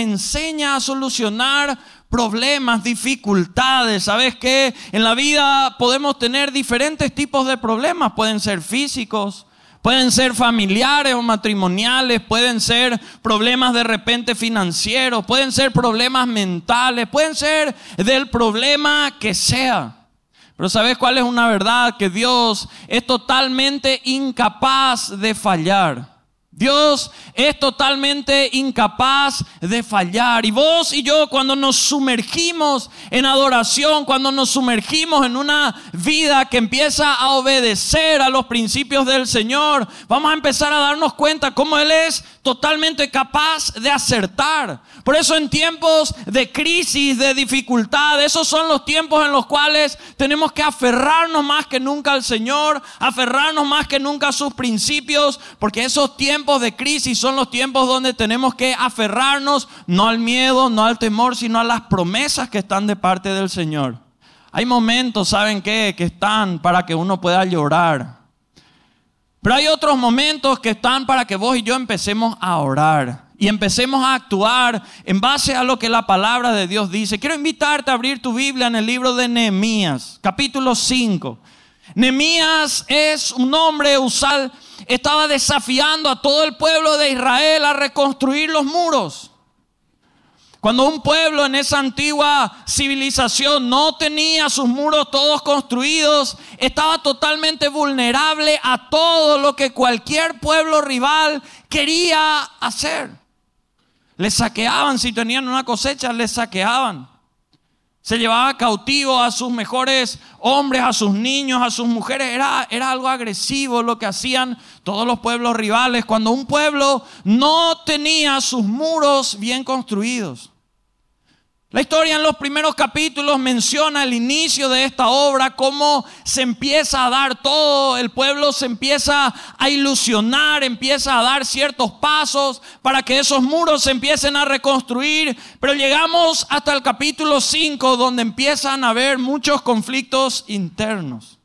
enseña a solucionar problemas, dificultades. ¿Sabes qué? En la vida podemos tener diferentes tipos de problemas. Pueden ser físicos, pueden ser familiares o matrimoniales, pueden ser problemas de repente financieros, pueden ser problemas mentales, pueden ser del problema que sea. Pero ¿sabes cuál es una verdad? Que Dios es totalmente incapaz de fallar. Dios es totalmente incapaz de fallar. Y vos y yo cuando nos sumergimos en adoración, cuando nos sumergimos en una vida que empieza a obedecer a los principios del Señor, vamos a empezar a darnos cuenta cómo Él es totalmente capaz de acertar. Por eso en tiempos de crisis, de dificultad, esos son los tiempos en los cuales tenemos que aferrarnos más que nunca al Señor, aferrarnos más que nunca a sus principios, porque esos tiempos de crisis son los tiempos donde tenemos que aferrarnos no al miedo, no al temor, sino a las promesas que están de parte del Señor. Hay momentos, ¿saben qué? Que están para que uno pueda llorar. Pero hay otros momentos que están para que vos y yo empecemos a orar y empecemos a actuar en base a lo que la palabra de Dios dice. Quiero invitarte a abrir tu Biblia en el libro de Nehemías, capítulo 5. Nehemías es un hombre usal, estaba desafiando a todo el pueblo de Israel a reconstruir los muros. Cuando un pueblo en esa antigua civilización no tenía sus muros todos construidos, estaba totalmente vulnerable a todo lo que cualquier pueblo rival quería hacer. Les saqueaban, si tenían una cosecha, les saqueaban. Se llevaba cautivo a sus mejores hombres, a sus niños, a sus mujeres. Era, era algo agresivo lo que hacían todos los pueblos rivales cuando un pueblo no tenía sus muros bien construidos. La historia en los primeros capítulos menciona el inicio de esta obra, cómo se empieza a dar todo, el pueblo se empieza a ilusionar, empieza a dar ciertos pasos para que esos muros se empiecen a reconstruir, pero llegamos hasta el capítulo 5 donde empiezan a haber muchos conflictos internos.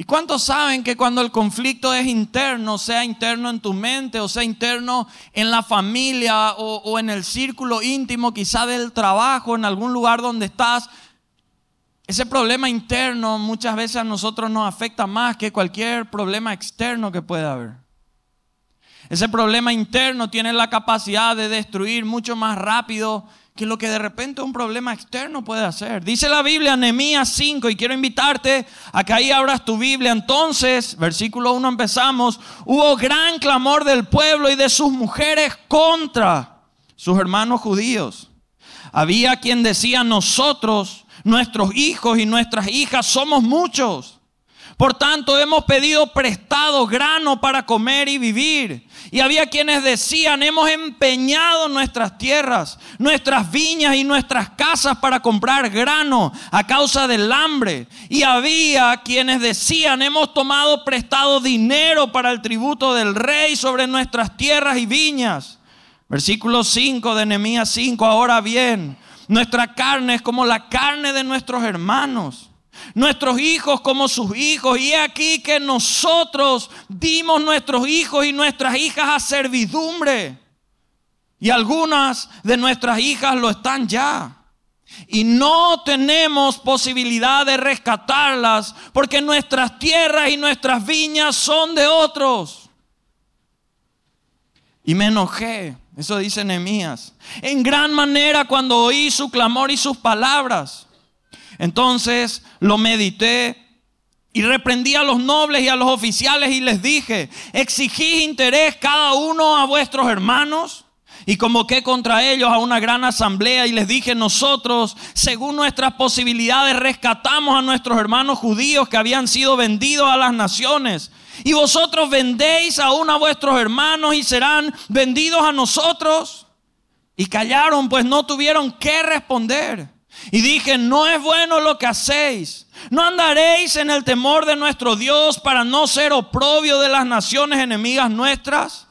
¿Y cuántos saben que cuando el conflicto es interno, sea interno en tu mente o sea interno en la familia o, en el círculo íntimo, quizá del trabajo, en algún lugar donde estás, ese problema interno muchas veces a nosotros nos afecta más que cualquier problema externo que pueda haber. Ese problema interno tiene la capacidad de destruir mucho más rápido que lo que de repente un problema externo puede hacer. Dice la Biblia, Nehemías 5, y quiero invitarte a que ahí abras tu Biblia. Entonces, versículo 1 empezamos, hubo gran clamor del pueblo y de sus mujeres contra sus hermanos judíos. Había quien decía, nosotros, nuestros hijos y nuestras hijas somos muchos por tanto, hemos pedido prestado grano para comer y vivir. Y había quienes decían, hemos empeñado nuestras tierras, nuestras viñas y nuestras casas para comprar grano a causa del hambre. Y había quienes decían, hemos tomado prestado dinero para el tributo del rey sobre nuestras tierras y viñas. Versículo 5 de Nehemías 5, ahora bien, nuestra carne es como la carne de nuestros hermanos nuestros hijos como sus hijos. Y aquí que nosotros dimos nuestros hijos y nuestras hijas a servidumbre. Y algunas de nuestras hijas lo están ya. Y no tenemos posibilidad de rescatarlas porque nuestras tierras y nuestras viñas son de otros. Y me enojé, eso dice Nehemías, en gran manera cuando oí su clamor y sus palabras. Entonces lo medité y reprendí a los nobles y a los oficiales y les dije, exigí interés cada uno a vuestros hermanos. Y convoqué contra ellos a una gran asamblea y les dije, nosotros, según nuestras posibilidades, rescatamos a nuestros hermanos judíos que habían sido vendidos a las naciones. Y vosotros vendéis aún a vuestros hermanos y serán vendidos a nosotros. Y callaron, pues no tuvieron que responder. Y dije, no es bueno lo que hacéis. No andaréis en el temor de nuestro Dios para no ser oprobio de las naciones enemigas nuestras.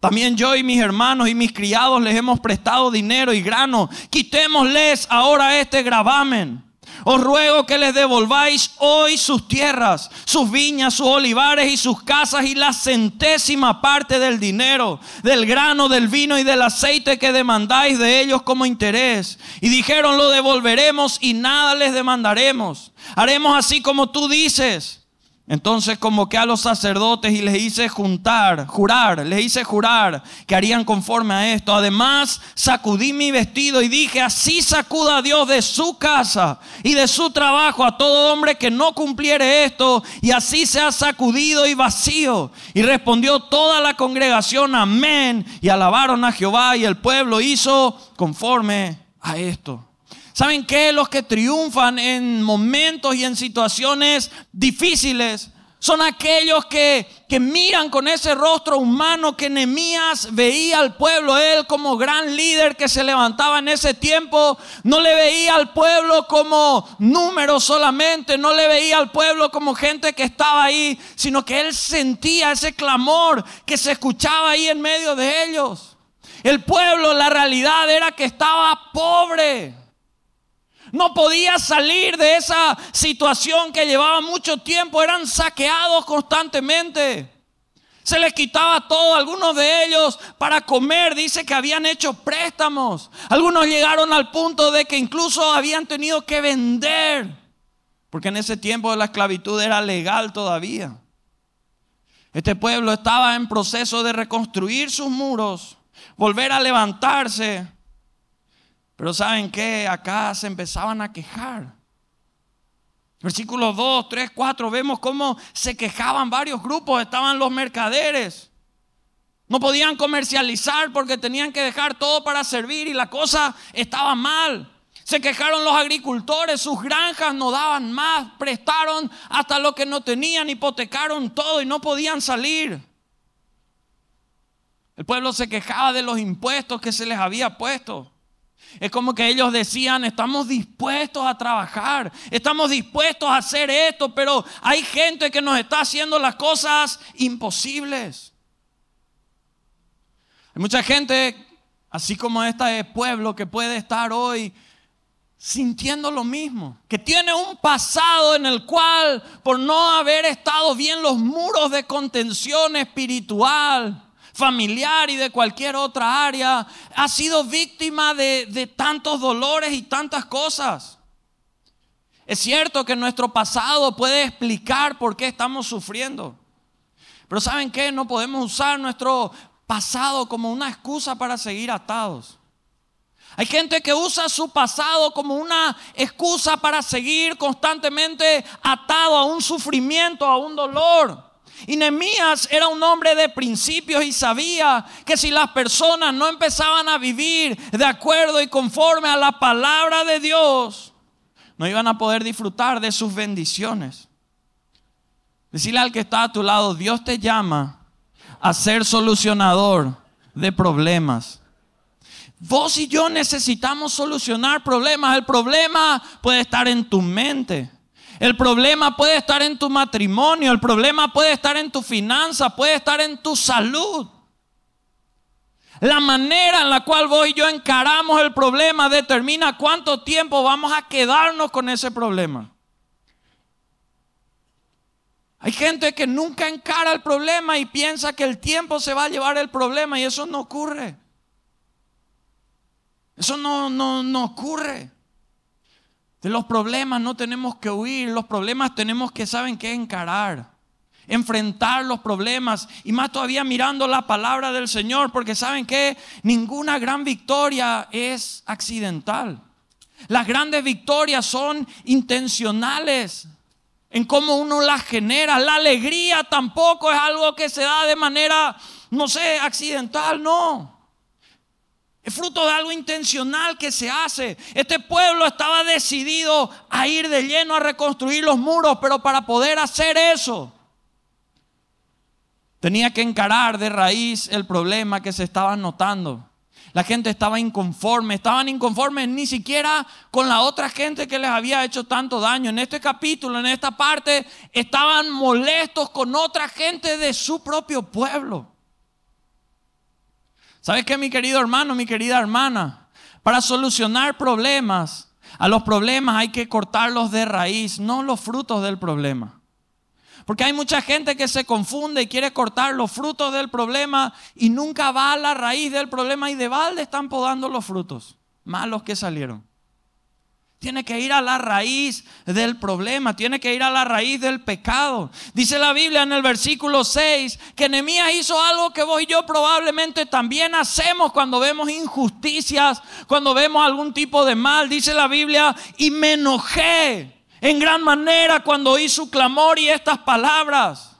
También yo y mis hermanos y mis criados les hemos prestado dinero y grano. Quitémosles ahora este gravamen. Os ruego que les devolváis hoy sus tierras, sus viñas, sus olivares y sus casas y la centésima parte del dinero, del grano, del vino y del aceite que demandáis de ellos como interés. Y dijeron, lo devolveremos y nada les demandaremos. Haremos así como tú dices. Entonces convoqué a los sacerdotes y les hice juntar, jurar, les hice jurar que harían conforme a esto. Además, sacudí mi vestido y dije, así sacuda a Dios de su casa y de su trabajo a todo hombre que no cumpliere esto, y así se ha sacudido y vacío. Y respondió toda la congregación, amén, y alabaron a Jehová, y el pueblo hizo conforme a esto. ¿Saben qué? Los que triunfan en momentos y en situaciones difíciles son aquellos que, que miran con ese rostro humano que Nehemías veía al pueblo, él como gran líder que se levantaba en ese tiempo, no le veía al pueblo como número solamente, no le veía al pueblo como gente que estaba ahí, sino que él sentía ese clamor que se escuchaba ahí en medio de ellos. El pueblo, la realidad era que estaba pobre. No podía salir de esa situación que llevaba mucho tiempo. Eran saqueados constantemente. Se les quitaba todo. Algunos de ellos para comer dice que habían hecho préstamos. Algunos llegaron al punto de que incluso habían tenido que vender. Porque en ese tiempo la esclavitud era legal todavía. Este pueblo estaba en proceso de reconstruir sus muros, volver a levantarse pero ¿saben qué? Acá se empezaban a quejar. Versículos 2, 3, 4, vemos cómo se quejaban varios grupos. Estaban los mercaderes. No podían comercializar porque tenían que dejar todo para servir y la cosa estaba mal. Se quejaron los agricultores, sus granjas no daban más, prestaron hasta lo que no tenían, hipotecaron todo y no podían salir. El pueblo se quejaba de los impuestos que se les había puesto. Es como que ellos decían, estamos dispuestos a trabajar, estamos dispuestos a hacer esto, pero hay gente que nos está haciendo las cosas imposibles. Hay mucha gente, así como este pueblo, que puede estar hoy sintiendo lo mismo, que tiene un pasado en el cual, por no haber estado bien los muros de contención espiritual, familiar y de cualquier otra área, ha sido víctima de, de tantos dolores y tantas cosas. Es cierto que nuestro pasado puede explicar por qué estamos sufriendo. Pero ¿saben qué? No podemos usar nuestro pasado como una excusa para seguir atados. Hay gente que usa su pasado como una excusa para seguir constantemente atado a un sufrimiento, a un dolor. Y Nehemías era un hombre de principios y sabía que si las personas no empezaban a vivir de acuerdo y conforme a la palabra de Dios, no iban a poder disfrutar de sus bendiciones. Decirle al que está a tu lado, Dios te llama a ser solucionador de problemas. Vos y yo necesitamos solucionar problemas. El problema puede estar en tu mente. El problema puede estar en tu matrimonio, el problema puede estar en tu finanza, puede estar en tu salud. La manera en la cual vos y yo encaramos el problema determina cuánto tiempo vamos a quedarnos con ese problema. Hay gente que nunca encara el problema y piensa que el tiempo se va a llevar el problema y eso no ocurre. Eso no, no, no ocurre. De los problemas no tenemos que huir, los problemas tenemos que, ¿saben qué? Encarar, enfrentar los problemas y más todavía mirando la palabra del Señor, porque ¿saben qué? Ninguna gran victoria es accidental. Las grandes victorias son intencionales en cómo uno las genera. La alegría tampoco es algo que se da de manera, no sé, accidental, no. Es fruto de algo intencional que se hace. Este pueblo estaba decidido a ir de lleno a reconstruir los muros, pero para poder hacer eso, tenía que encarar de raíz el problema que se estaba notando. La gente estaba inconforme, estaban inconformes ni siquiera con la otra gente que les había hecho tanto daño. En este capítulo, en esta parte, estaban molestos con otra gente de su propio pueblo. ¿Sabes qué, mi querido hermano, mi querida hermana? Para solucionar problemas, A los problemas hay que cortarlos de raíz, no los frutos del problema. Porque hay mucha gente que se confunde y quiere cortar los frutos del problema y nunca va a la raíz del problema y de balde están podando los frutos malos que salieron. Tiene que ir a la raíz del problema, tiene que ir a la raíz del pecado. Dice la Biblia en el versículo 6 que Nehemías hizo algo que vos y yo probablemente también hacemos cuando vemos injusticias, cuando vemos algún tipo de mal. Dice la Biblia, y me enojé en gran manera cuando oí su clamor y estas palabras.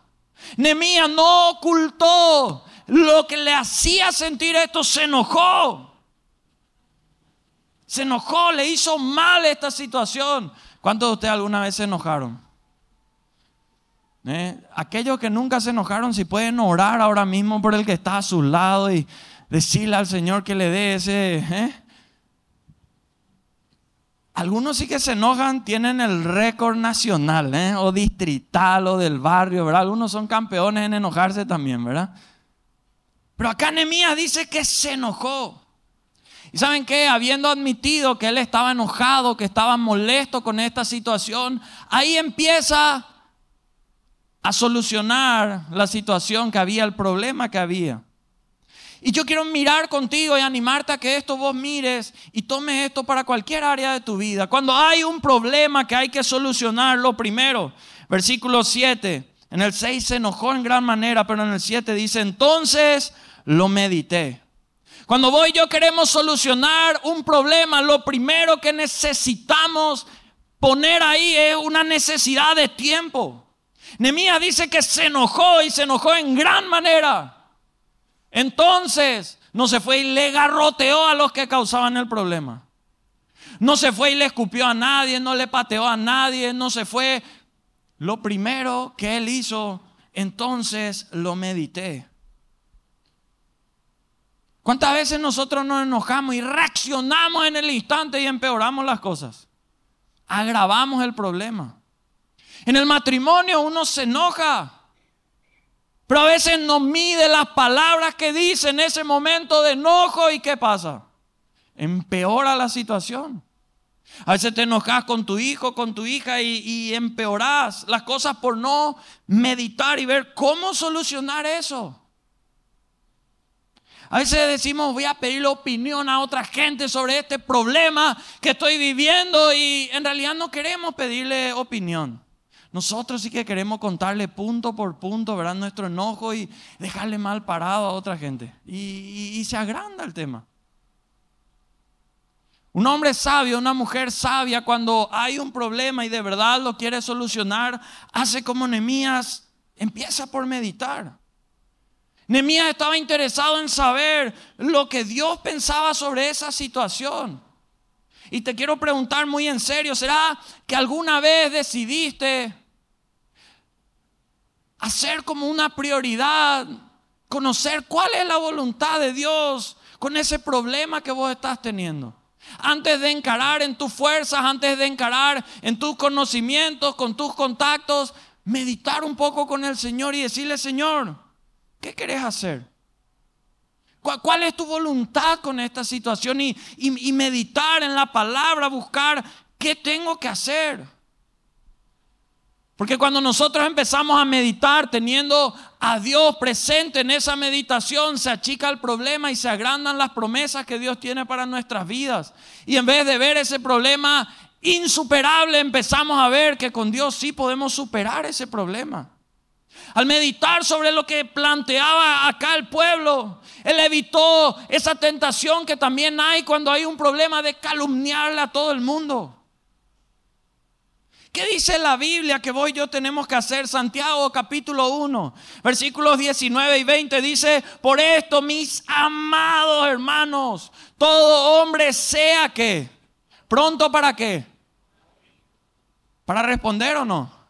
Nehemías no ocultó lo que le hacía sentir esto, se enojó. Se enojó, le hizo mal esta situación. ¿Cuántos de ustedes alguna vez se enojaron? ¿Eh? Aquellos que nunca se enojaron, si pueden orar ahora mismo por el que está a su lado y decirle al Señor que le dé ese... ¿eh? Algunos sí que se enojan, tienen el récord nacional, ¿eh? o distrital, o del barrio, ¿verdad? Algunos son campeones en enojarse también, ¿verdad? Pero acá Nehemías dice que se enojó. Y saben qué, habiendo admitido que él estaba enojado, que estaba molesto con esta situación, ahí empieza a solucionar la situación que había, el problema que había. Y yo quiero mirar contigo y animarte a que esto vos mires y tomes esto para cualquier área de tu vida. Cuando hay un problema que hay que solucionar, lo primero, versículo 7, en el 6 se enojó en gran manera, pero en el 7 dice, entonces lo medité. Cuando vos y yo queremos solucionar un problema, lo primero que necesitamos poner ahí es una necesidad de tiempo. Nemías dice que se enojó y se enojó en gran manera. Entonces, no se fue y le garroteó a los que causaban el problema. No se fue y le escupió a nadie, no le pateó a nadie, no se fue. Lo primero que él hizo, entonces lo medité. ¿Cuántas veces nosotros nos enojamos y reaccionamos en el instante y empeoramos las cosas? Agravamos el problema. En el matrimonio uno se enoja, pero a veces no mide las palabras que dice en ese momento de enojo y ¿qué pasa? Empeora la situación. A veces te enojas con tu hijo, con tu hija y, y empeorás las cosas por no meditar y ver cómo solucionar eso. A veces decimos, voy a pedir opinión a otra gente sobre este problema que estoy viviendo y en realidad no queremos pedirle opinión. Nosotros sí que queremos contarle punto por punto, ¿verdad? Nuestro enojo y dejarle mal parado a otra gente. Y, y se agranda el tema. Un hombre sabio, una mujer sabia, cuando hay un problema y de verdad lo quiere solucionar, hace como Nemías, empieza por meditar. Nemías estaba interesado en saber lo que Dios pensaba sobre esa situación. Y te quiero preguntar muy en serio, ¿será que alguna vez decidiste hacer como una prioridad conocer cuál es la voluntad de Dios con ese problema que vos estás teniendo? Antes de encarar en tus fuerzas, antes de encarar en tus conocimientos, con tus contactos, meditar un poco con el Señor y decirle, Señor, ¿Qué querés hacer? ¿Cuál, es tu voluntad con esta situación? Y, y meditar en la palabra, buscar qué tengo que hacer. Porque cuando nosotros empezamos a meditar teniendo a Dios presente en esa meditación, se achica el problema y se agrandan las promesas que Dios tiene para nuestras vidas. Y en vez de ver ese problema insuperable, empezamos a ver que con Dios sí podemos superar ese problema. Al meditar sobre lo que planteaba acá el pueblo, él evitó esa tentación que también hay cuando hay un problema de calumniarle a todo el mundo. ¿Qué dice la Biblia que vos y yo tenemos que hacer? Santiago capítulo 1, versículos 19 y 20 dice, por esto mis amados hermanos, todo hombre sea que, pronto para qué, para responder o no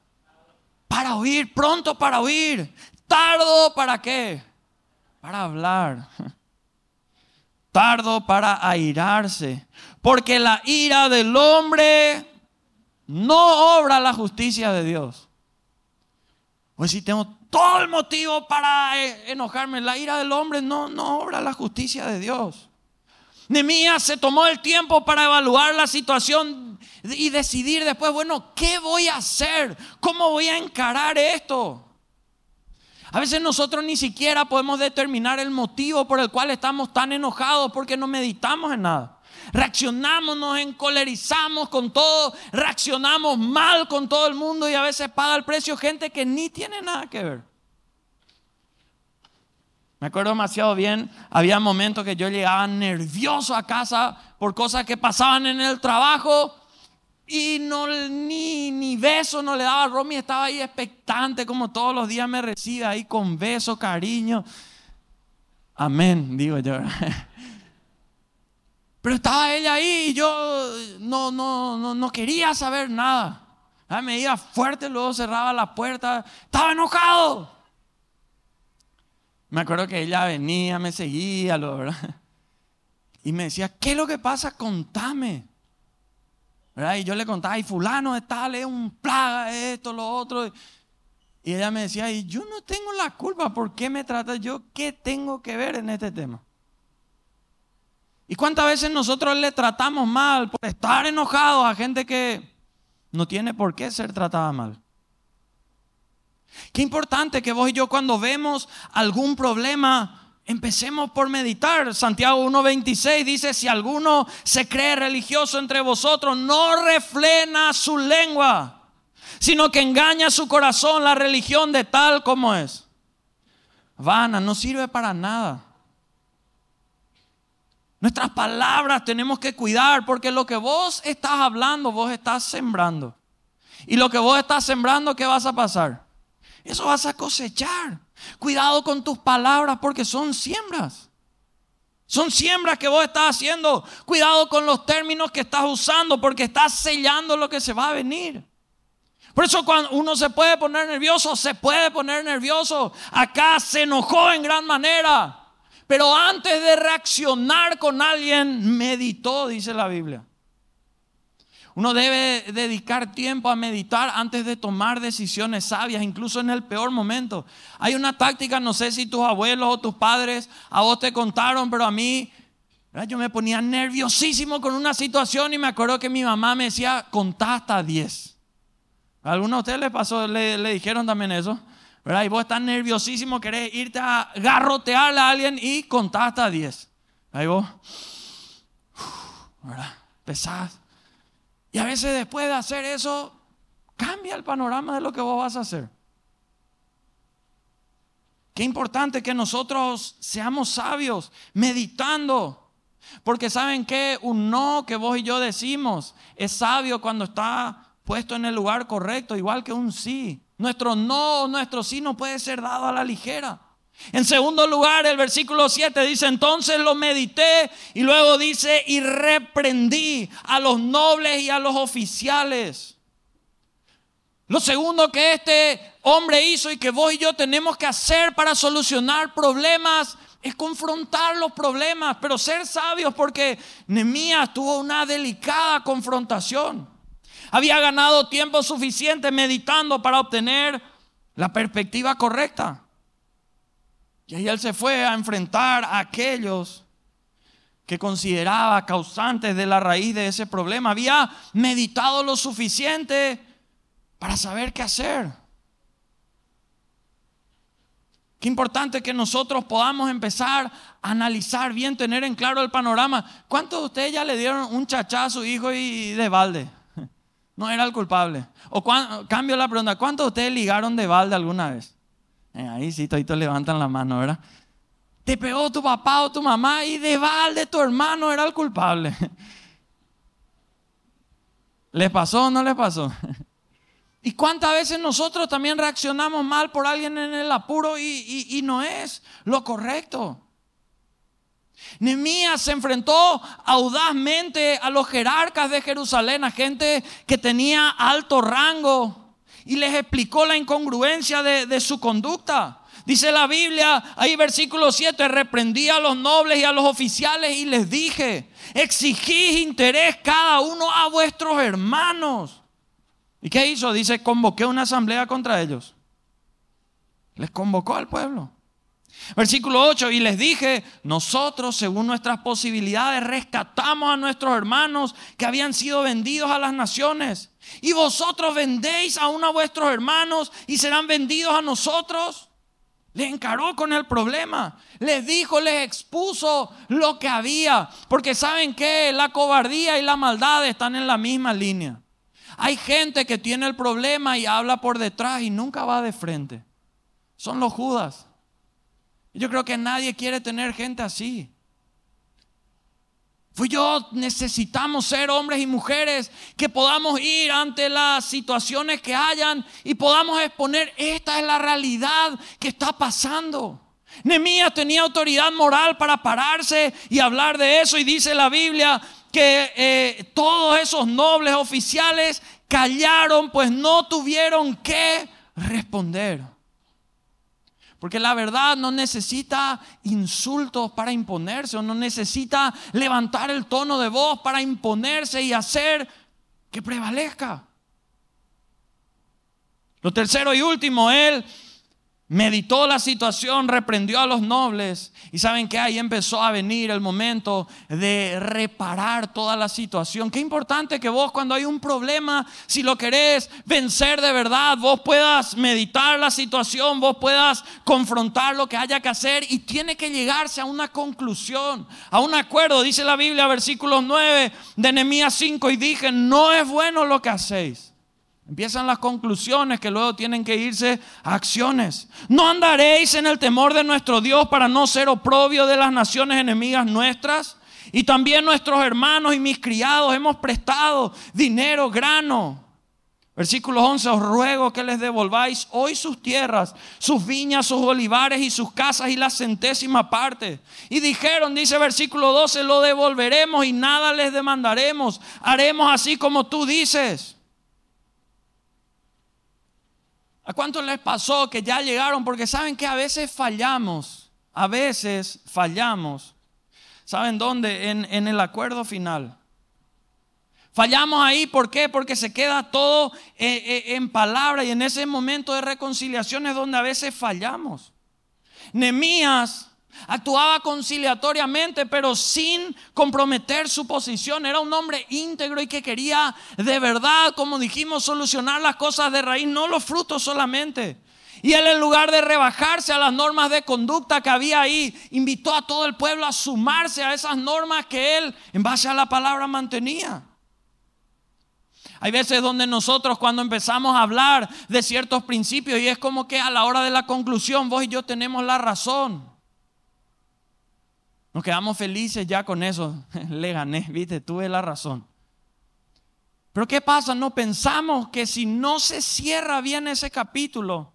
para oír, pronto para oír, tardo para qué? Para hablar. Tardo para airarse, porque la ira del hombre no obra la justicia de Dios. Pues si tengo todo el motivo para eh, enojarme, la ira del hombre no, no obra la justicia de Dios. Nemías se tomó el tiempo para evaluar la situación y decidir después, bueno, ¿qué voy a hacer? ¿Cómo voy a encarar esto? A veces nosotros ni siquiera podemos determinar el motivo por el cual estamos tan enojados porque no meditamos en nada. Reaccionamos, nos encolerizamos con todo, reaccionamos mal con todo el mundo y a veces paga el precio gente que ni tiene nada que ver. Me acuerdo demasiado bien, había momentos que yo llegaba nervioso a casa por cosas que pasaban en el trabajo y no, ni, ni beso no le daba. Romy estaba ahí expectante como todos los días me recibe ahí con beso, cariño. Amén, digo yo. Pero estaba ella ahí y yo no, no, no, no quería saber nada. Ah, me iba fuerte, luego cerraba la puerta. Estaba enojado. Me acuerdo que ella venía, me seguía, ¿verdad? Y me decía, ¿qué es lo que pasa? Contame. Y yo le contaba, y fulano de tal es un plaga, esto, lo otro. Y ella me decía, y yo no tengo la culpa, ¿por qué me trata yo? ¿Qué tengo que ver en este tema? ¿Y cuántas veces nosotros le tratamos mal por estar enojados a gente que no tiene por qué ser tratada mal? Qué importante que vos y yo cuando vemos algún problema, empecemos por meditar. Santiago 1.26 dice, si alguno se cree religioso entre vosotros, no refrena su lengua, sino que engaña su corazón la religión de tal como es. Vana, no sirve para nada. Nuestras palabras tenemos que cuidar porque lo que vos estás hablando, vos estás sembrando. Y lo que vos estás sembrando, ¿qué vas a pasar? Eso vas a cosechar. Cuidado con tus palabras porque son siembras. Son siembras que vos estás haciendo. Cuidado con los términos que estás usando porque estás sellando lo que se va a venir. Por eso cuando uno se puede poner nervioso, se puede poner nervioso. Acá se enojó en gran manera. Pero antes de reaccionar con alguien, meditó, dice la Biblia. Uno debe dedicar tiempo a meditar antes de tomar decisiones sabias, incluso en el peor momento. Hay una táctica, no sé si tus abuelos o tus padres a vos te contaron, pero a mí yo me ponía nerviosísimo con una situación y me acuerdo que mi mamá me decía, contá hasta 10. ¿A alguno de ustedes les pasó, le, dijeron también eso? ¿verdad? Y vos estás nerviosísimo, querés irte a garrotearle a alguien y contá hasta 10. Ahí vos, ¿verdad? Pesás. Y a veces después de hacer eso, cambia el panorama de lo que vos vas a hacer. Qué importante que nosotros seamos sabios, meditando. Porque saben que un no que vos y yo decimos es sabio cuando está puesto en el lugar correcto, igual que un sí. Nuestro no, nuestro sí no puede ser dado a la ligera. En segundo lugar, el versículo 7 dice, entonces lo medité y luego dice, y reprendí a los nobles y a los oficiales. Lo segundo que este hombre hizo y que vos y yo tenemos que hacer para solucionar problemas es confrontar los problemas, pero ser sabios porque Nemías tuvo una delicada confrontación. Había ganado tiempo suficiente meditando para obtener la perspectiva correcta. Y ahí él se fue a enfrentar a aquellos que consideraba causantes de la raíz de ese problema. Había meditado lo suficiente para saber qué hacer. Qué importante que nosotros podamos empezar a analizar bien, tener en claro el panorama. ¿Cuántos de ustedes ya le dieron un chachá a su hijo y de balde? No era el culpable. O cambio la pregunta, ¿cuántos de ustedes ligaron de balde alguna vez? Eh, ahí sí, toditos levantan la mano, ¿verdad? Te pegó tu papá o tu mamá y de balde tu hermano era el culpable. ¿Le pasó o no le pasó? ¿Y cuántas veces nosotros también reaccionamos mal por alguien en el apuro y, y no es lo correcto? Nehemías se enfrentó audazmente a los jerarcas de Jerusalén, a gente que tenía alto rango, y les explicó la incongruencia de, su conducta. Dice la Biblia, ahí versículo 7, reprendí a los nobles y a los oficiales y les dije, exigís interés cada uno a vuestros hermanos. ¿Y qué hizo? Dice, convoqué una asamblea contra ellos. Les convocó al pueblo. Versículo 8, y les dije, nosotros según nuestras posibilidades rescatamos a nuestros hermanos que habían sido vendidos a las naciones. Y vosotros vendéis aún a vuestros hermanos y serán vendidos a nosotros. Le encaró con el problema. Les dijo, les expuso lo que había. Porque saben que la cobardía y la maldad están en la misma línea. Hay gente que tiene el problema y habla por detrás y nunca va de frente. Son los Judas. Yo creo que nadie quiere tener gente así. Fui yo, necesitamos ser hombres y mujeres que podamos ir ante las situaciones que hayan y podamos exponer, esta es la realidad que está pasando. Nemías tenía autoridad moral para pararse y hablar de eso y dice la Biblia que eh, todos esos nobles oficiales callaron pues no tuvieron que responder. Porque la verdad no necesita insultos para imponerse o no necesita levantar el tono de voz para imponerse y hacer que prevalezca. Lo tercero y último, él meditó la situación, reprendió a los nobles y saben que ahí empezó a venir el momento de reparar toda la situación. Qué importante que vos cuando hay un problema, si lo querés vencer de verdad, vos puedas meditar la situación, vos puedas confrontar lo que haya que hacer y tiene que llegarse a una conclusión, a un acuerdo. Dice la Biblia, versículos 9 de Nehemías 5 y dije, no es bueno lo que hacéis. Empiezan las conclusiones que luego tienen que irse a acciones. No andaréis en el temor de nuestro Dios para no ser oprobio de las naciones enemigas nuestras. Y también nuestros hermanos y mis criados hemos prestado dinero, grano. Versículo 11, os ruego que les devolváis hoy sus tierras, sus viñas, sus olivares y sus casas y la centésima parte. Y dijeron, dice versículo 12, lo devolveremos y nada les demandaremos. Haremos así como tú dices. ¿A cuántos les pasó que ya llegaron? Porque saben que a veces fallamos, a veces fallamos. ¿Saben dónde? En, el acuerdo final. Fallamos ahí, ¿por qué? Porque se queda todo eh, eh, en palabra y en ese momento de reconciliación es donde a veces fallamos. Nemías Actuaba conciliatoriamente, pero sin comprometer su posición. Era un hombre íntegro y que quería de verdad, como dijimos, solucionar las cosas de raíz, no los frutos solamente. Y él en lugar de rebajarse a las normas de conducta que había ahí, invitó a todo el pueblo a sumarse a esas normas que él en base a la palabra mantenía. Hay veces donde nosotros cuando empezamos a hablar de ciertos principios y es como que a la hora de la conclusión vos y yo tenemos la razón. Nos quedamos felices ya con eso. Le gané, viste, tuve la razón. Pero ¿qué pasa? No pensamos que si no se cierra bien ese capítulo,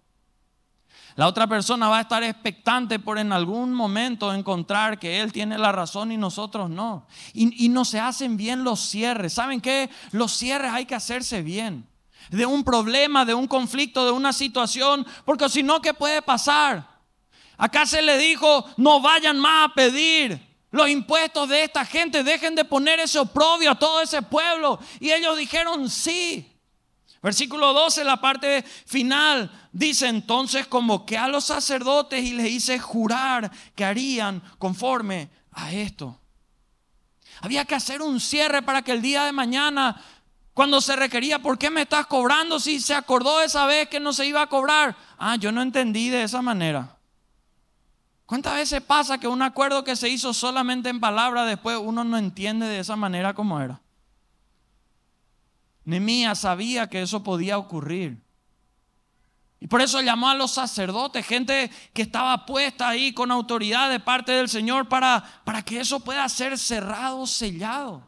la otra persona va a estar expectante por en algún momento encontrar que él tiene la razón y nosotros no. Y, y no se hacen bien los cierres. ¿Saben qué? Los cierres hay que hacerse bien. De un problema, de un conflicto, de una situación. Porque si no, ¿qué puede pasar? Acá se le dijo, no vayan más a pedir los impuestos de esta gente, dejen de poner ese oprobio a todo ese pueblo. Y ellos dijeron, sí. Versículo 12, la parte final, dice entonces convoqué a los sacerdotes y les hice jurar que harían conforme a esto. Había que hacer un cierre para que el día de mañana, cuando se requería, ¿por qué me estás cobrando si se acordó esa vez que no se iba a cobrar? Ah, yo no entendí de esa manera. ¿Cuántas veces pasa que un acuerdo que se hizo solamente en palabra después uno no entiende de esa manera como era? Nemías sabía que eso podía ocurrir. Y por eso llamó a los sacerdotes, gente que estaba puesta ahí con autoridad de parte del Señor para, para que eso pueda ser cerrado, sellado.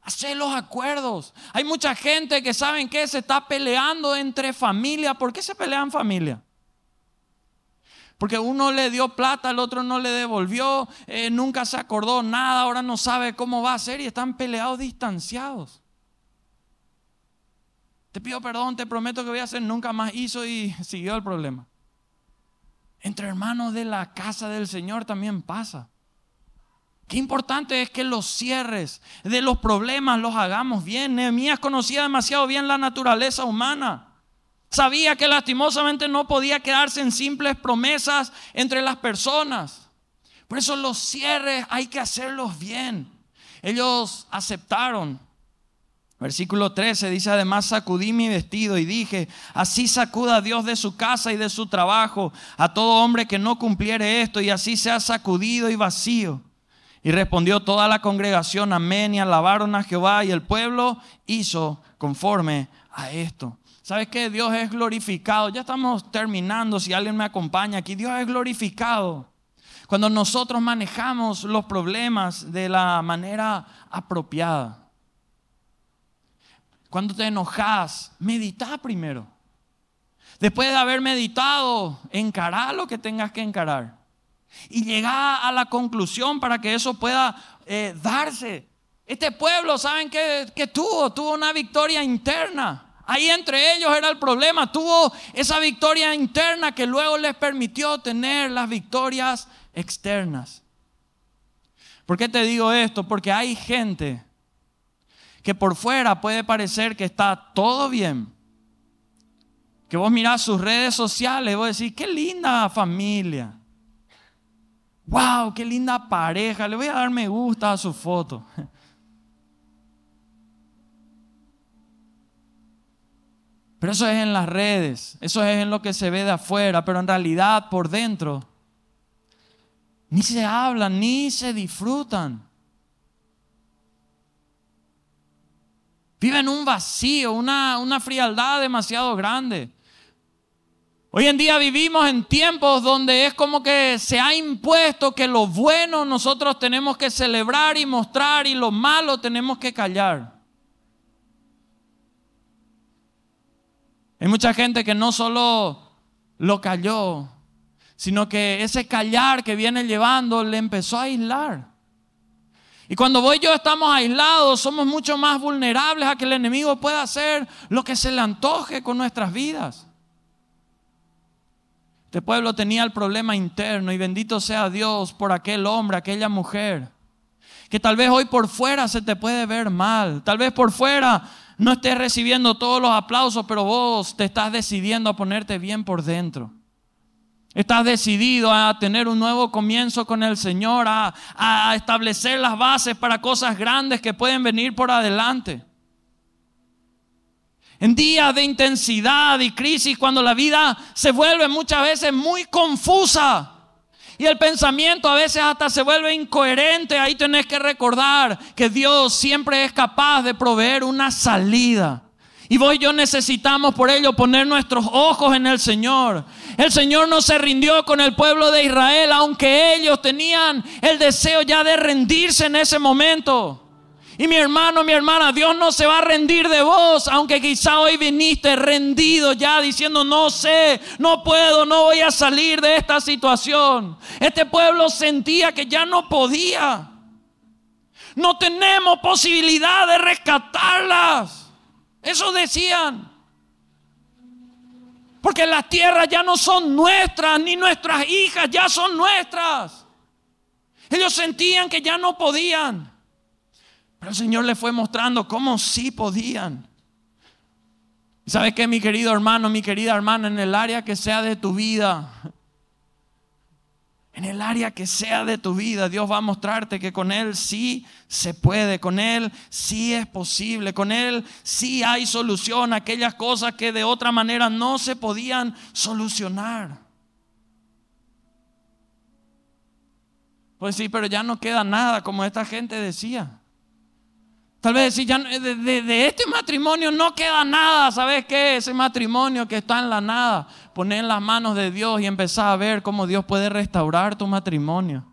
Hacer los acuerdos. Hay mucha gente que saben que se está peleando entre familia. ¿Por qué se pelean familia? Porque uno le dio plata, el otro no le devolvió, eh, nunca se acordó nada, ahora no sabe cómo va a ser y están peleados distanciados. Te pido perdón, te prometo que voy a hacer, nunca más hizo y siguió el problema. Entre hermanos de la casa del Señor también pasa. Qué importante es que los cierres de los problemas los hagamos bien. Nehemías conocía demasiado bien la naturaleza humana. Sabía que lastimosamente no podía quedarse en simples promesas entre las personas. Por eso los cierres hay que hacerlos bien. Ellos aceptaron Versículo 13 dice, además sacudí mi vestido y dije, así sacuda a Dios de su casa y de su trabajo a todo hombre que no cumpliere esto y así sea sacudido y vacío. Y respondió toda la congregación, amén, y alabaron a Jehová y el pueblo hizo conforme a esto. ¿Sabes qué? Dios es glorificado. Ya estamos terminando, si alguien me acompaña aquí, Dios es glorificado. Cuando nosotros manejamos los problemas de la manera apropiada. Cuando te enojas, medita primero. Después de haber meditado, encarar lo que tengas que encarar. Y llegar a la conclusión para que eso pueda eh, darse. Este pueblo, ¿saben qué, qué tuvo? Tuvo una victoria interna. Ahí entre ellos era el problema. Tuvo esa victoria interna que luego les permitió tener las victorias externas. ¿Por qué te digo esto? Porque hay gente que por fuera puede parecer que está todo bien. Que vos mirás sus redes sociales y vos decís, qué linda familia. Wow, qué linda pareja. Le voy a dar me gusta a su foto. Pero eso es en las redes, eso es en lo que se ve de afuera, pero en realidad por dentro ni se hablan, ni se disfrutan. Viven un vacío, una, una frialdad demasiado grande. Hoy en día vivimos en tiempos donde es como que se ha impuesto que lo bueno nosotros tenemos que celebrar y mostrar y lo malo tenemos que callar. Hay mucha gente que no solo lo calló, sino que ese callar que viene llevando le empezó a aislar. Y cuando vos y yo estamos aislados, somos mucho más vulnerables a que el enemigo pueda hacer lo que se le antoje con nuestras vidas. Este pueblo tenía el problema interno y bendito sea Dios por aquel hombre, aquella mujer, que tal vez hoy por fuera se te puede ver mal, tal vez por fuera no estés recibiendo todos los aplausos, pero vos te estás decidiendo a ponerte bien por dentro. Estás decidido a tener un nuevo comienzo con el Señor, a, establecer las bases para cosas grandes que pueden venir por adelante. En días de intensidad y crisis, cuando la vida se vuelve muchas veces muy confusa y el pensamiento a veces hasta se vuelve incoherente, ahí tenés que recordar que Dios siempre es capaz de proveer una salida. Y vos y yo necesitamos por ello poner nuestros ojos en el Señor. El Señor no se rindió con el pueblo de Israel, aunque ellos tenían el deseo ya de rendirse en ese momento. Y mi hermano, mi hermana, Dios no se va a rendir de vos, aunque quizá hoy viniste rendido ya diciendo, no sé, no puedo, no voy a salir de esta situación. Este pueblo sentía que ya no podía. No tenemos posibilidad de rescatarlas. Eso decían. Porque las tierras ya no son nuestras, ni nuestras hijas ya son nuestras. Ellos sentían que ya no podían. Pero el Señor les fue mostrando cómo sí podían. ¿Sabes qué, mi querido hermano, mi querida hermana, en el área que sea de tu vida, en el área que sea de tu vida, Dios va a mostrarte que con Él sí se puede, con Él sí es posible, con Él sí hay solución a aquellas cosas que de otra manera no se podían solucionar. Pues sí, pero ya no queda nada, como esta gente decía. Tal vez decir, ya de, de, este matrimonio no queda nada, ¿sabes qué? Ese matrimonio que está en la nada, poner en las manos de Dios y empezar a ver cómo Dios puede restaurar tu matrimonio.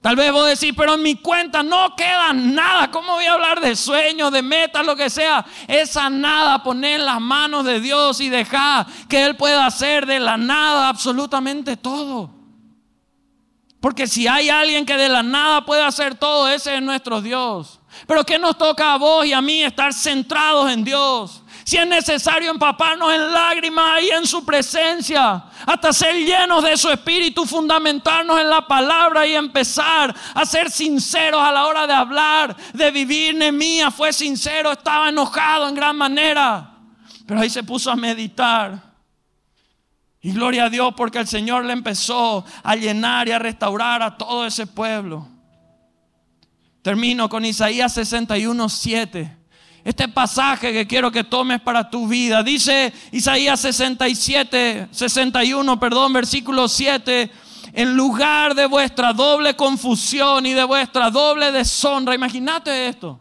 Tal vez vos decís, pero en mi cuenta no queda nada. ¿Cómo voy a hablar de sueños, de metas, lo que sea? Esa nada, poner en las manos de Dios y dejar que Él pueda hacer de la nada absolutamente todo. Porque si hay alguien que de la nada puede hacer todo, ese es nuestro Dios. Pero ¿qué nos toca a vos y a mí estar centrados en Dios? Si es necesario empaparnos en lágrimas y en su presencia, hasta ser llenos de su espíritu, fundamentarnos en la palabra y empezar a ser sinceros a la hora de hablar, de vivir. Nemía fue sincero, estaba enojado en gran manera, pero ahí se puso a meditar. Y gloria a Dios porque el Señor le empezó a llenar y a restaurar a todo ese pueblo. Termino con Isaías 61, 7. Este pasaje que quiero que tomes para tu vida. Dice Isaías 67, 61, perdón, versículo 7. En lugar de vuestra doble confusión y de vuestra doble deshonra. Imagínate esto.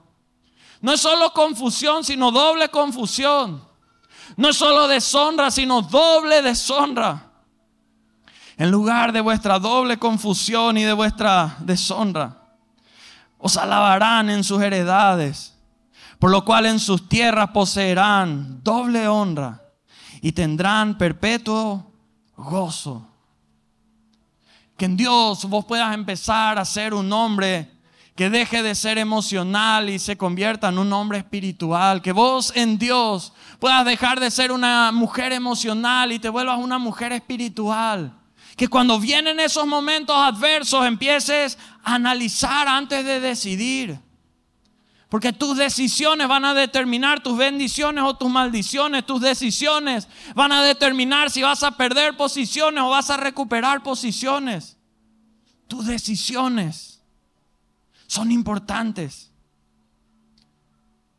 No es solo confusión, sino doble confusión. No es solo deshonra, sino doble deshonra. En lugar de vuestra doble confusión y de vuestra deshonra, os alabarán en sus heredades, por lo cual en sus tierras poseerán doble honra y tendrán perpetuo gozo. Que en Dios vos puedas empezar a ser un hombre que deje de ser emocional y se convierta en un hombre espiritual. Que vos en Dios puedas dejar de ser una mujer emocional y te vuelvas una mujer espiritual. Que cuando vienen esos momentos adversos empieces a analizar antes de decidir. Porque tus decisiones van a determinar tus bendiciones o tus maldiciones. Tus decisiones van a determinar si vas a perder posiciones o vas a recuperar posiciones. Tus decisiones son importantes.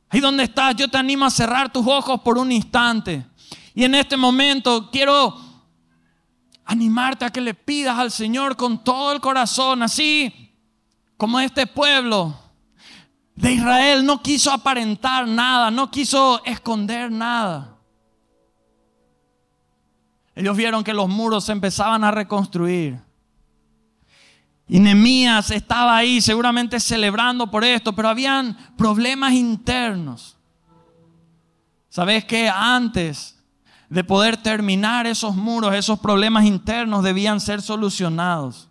Ahí donde estás, yo te animo a cerrar tus ojos por un instante. Y en este momento quiero animarte a que le pidas al Señor con todo el corazón, así como este pueblo de Israel no quiso aparentar nada, no quiso esconder nada. Ellos vieron que los muros se empezaban a reconstruir. Y Nehemías estaba ahí seguramente celebrando por esto, pero habían problemas internos. ¿Sabes que Antes de poder terminar esos muros, esos problemas internos debían ser solucionados.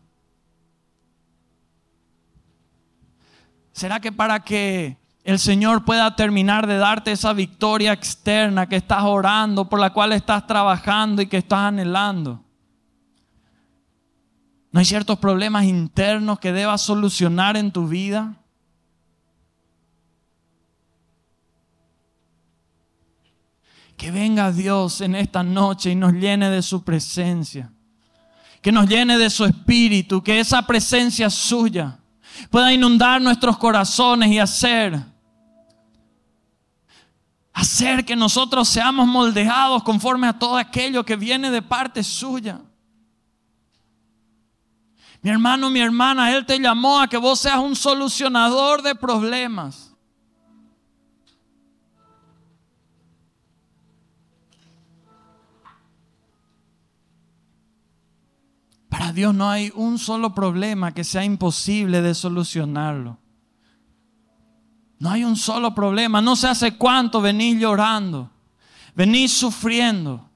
¿Será que para que el Señor pueda terminar de darte esa victoria externa que estás orando, por la cual estás trabajando y que estás anhelando? ¿No hay ciertos problemas internos que debas solucionar en tu vida? Que venga Dios en esta noche y nos llene de su presencia. Que nos llene de su espíritu. Que esa presencia suya pueda inundar nuestros corazones y hacer. Hacer que nosotros seamos moldeados conforme a todo aquello que viene de parte suya. Mi hermano, mi hermana, Él te llamó a que vos seas un solucionador de problemas. Dios no hay un solo problema que sea imposible de solucionarlo. No hay un solo problema. No sé hace cuánto venís llorando, venís sufriendo.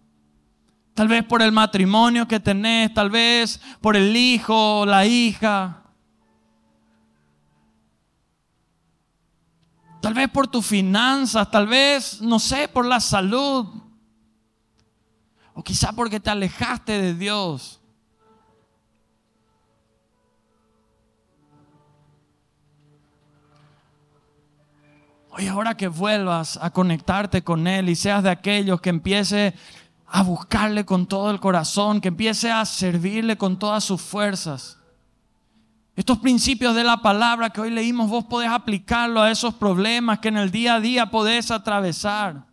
Tal vez por el matrimonio que tenés, tal vez por el hijo, la hija. Tal vez por tus finanzas, tal vez, no sé, por la salud. O quizá porque te alejaste de Dios. Hoy ahora que vuelvas a conectarte con Él y seas de aquellos que empiece a buscarle con todo el corazón, que empiece a servirle con todas sus fuerzas. Estos principios de la palabra que hoy leímos, vos podés aplicarlo a esos problemas que en el día a día podés atravesar.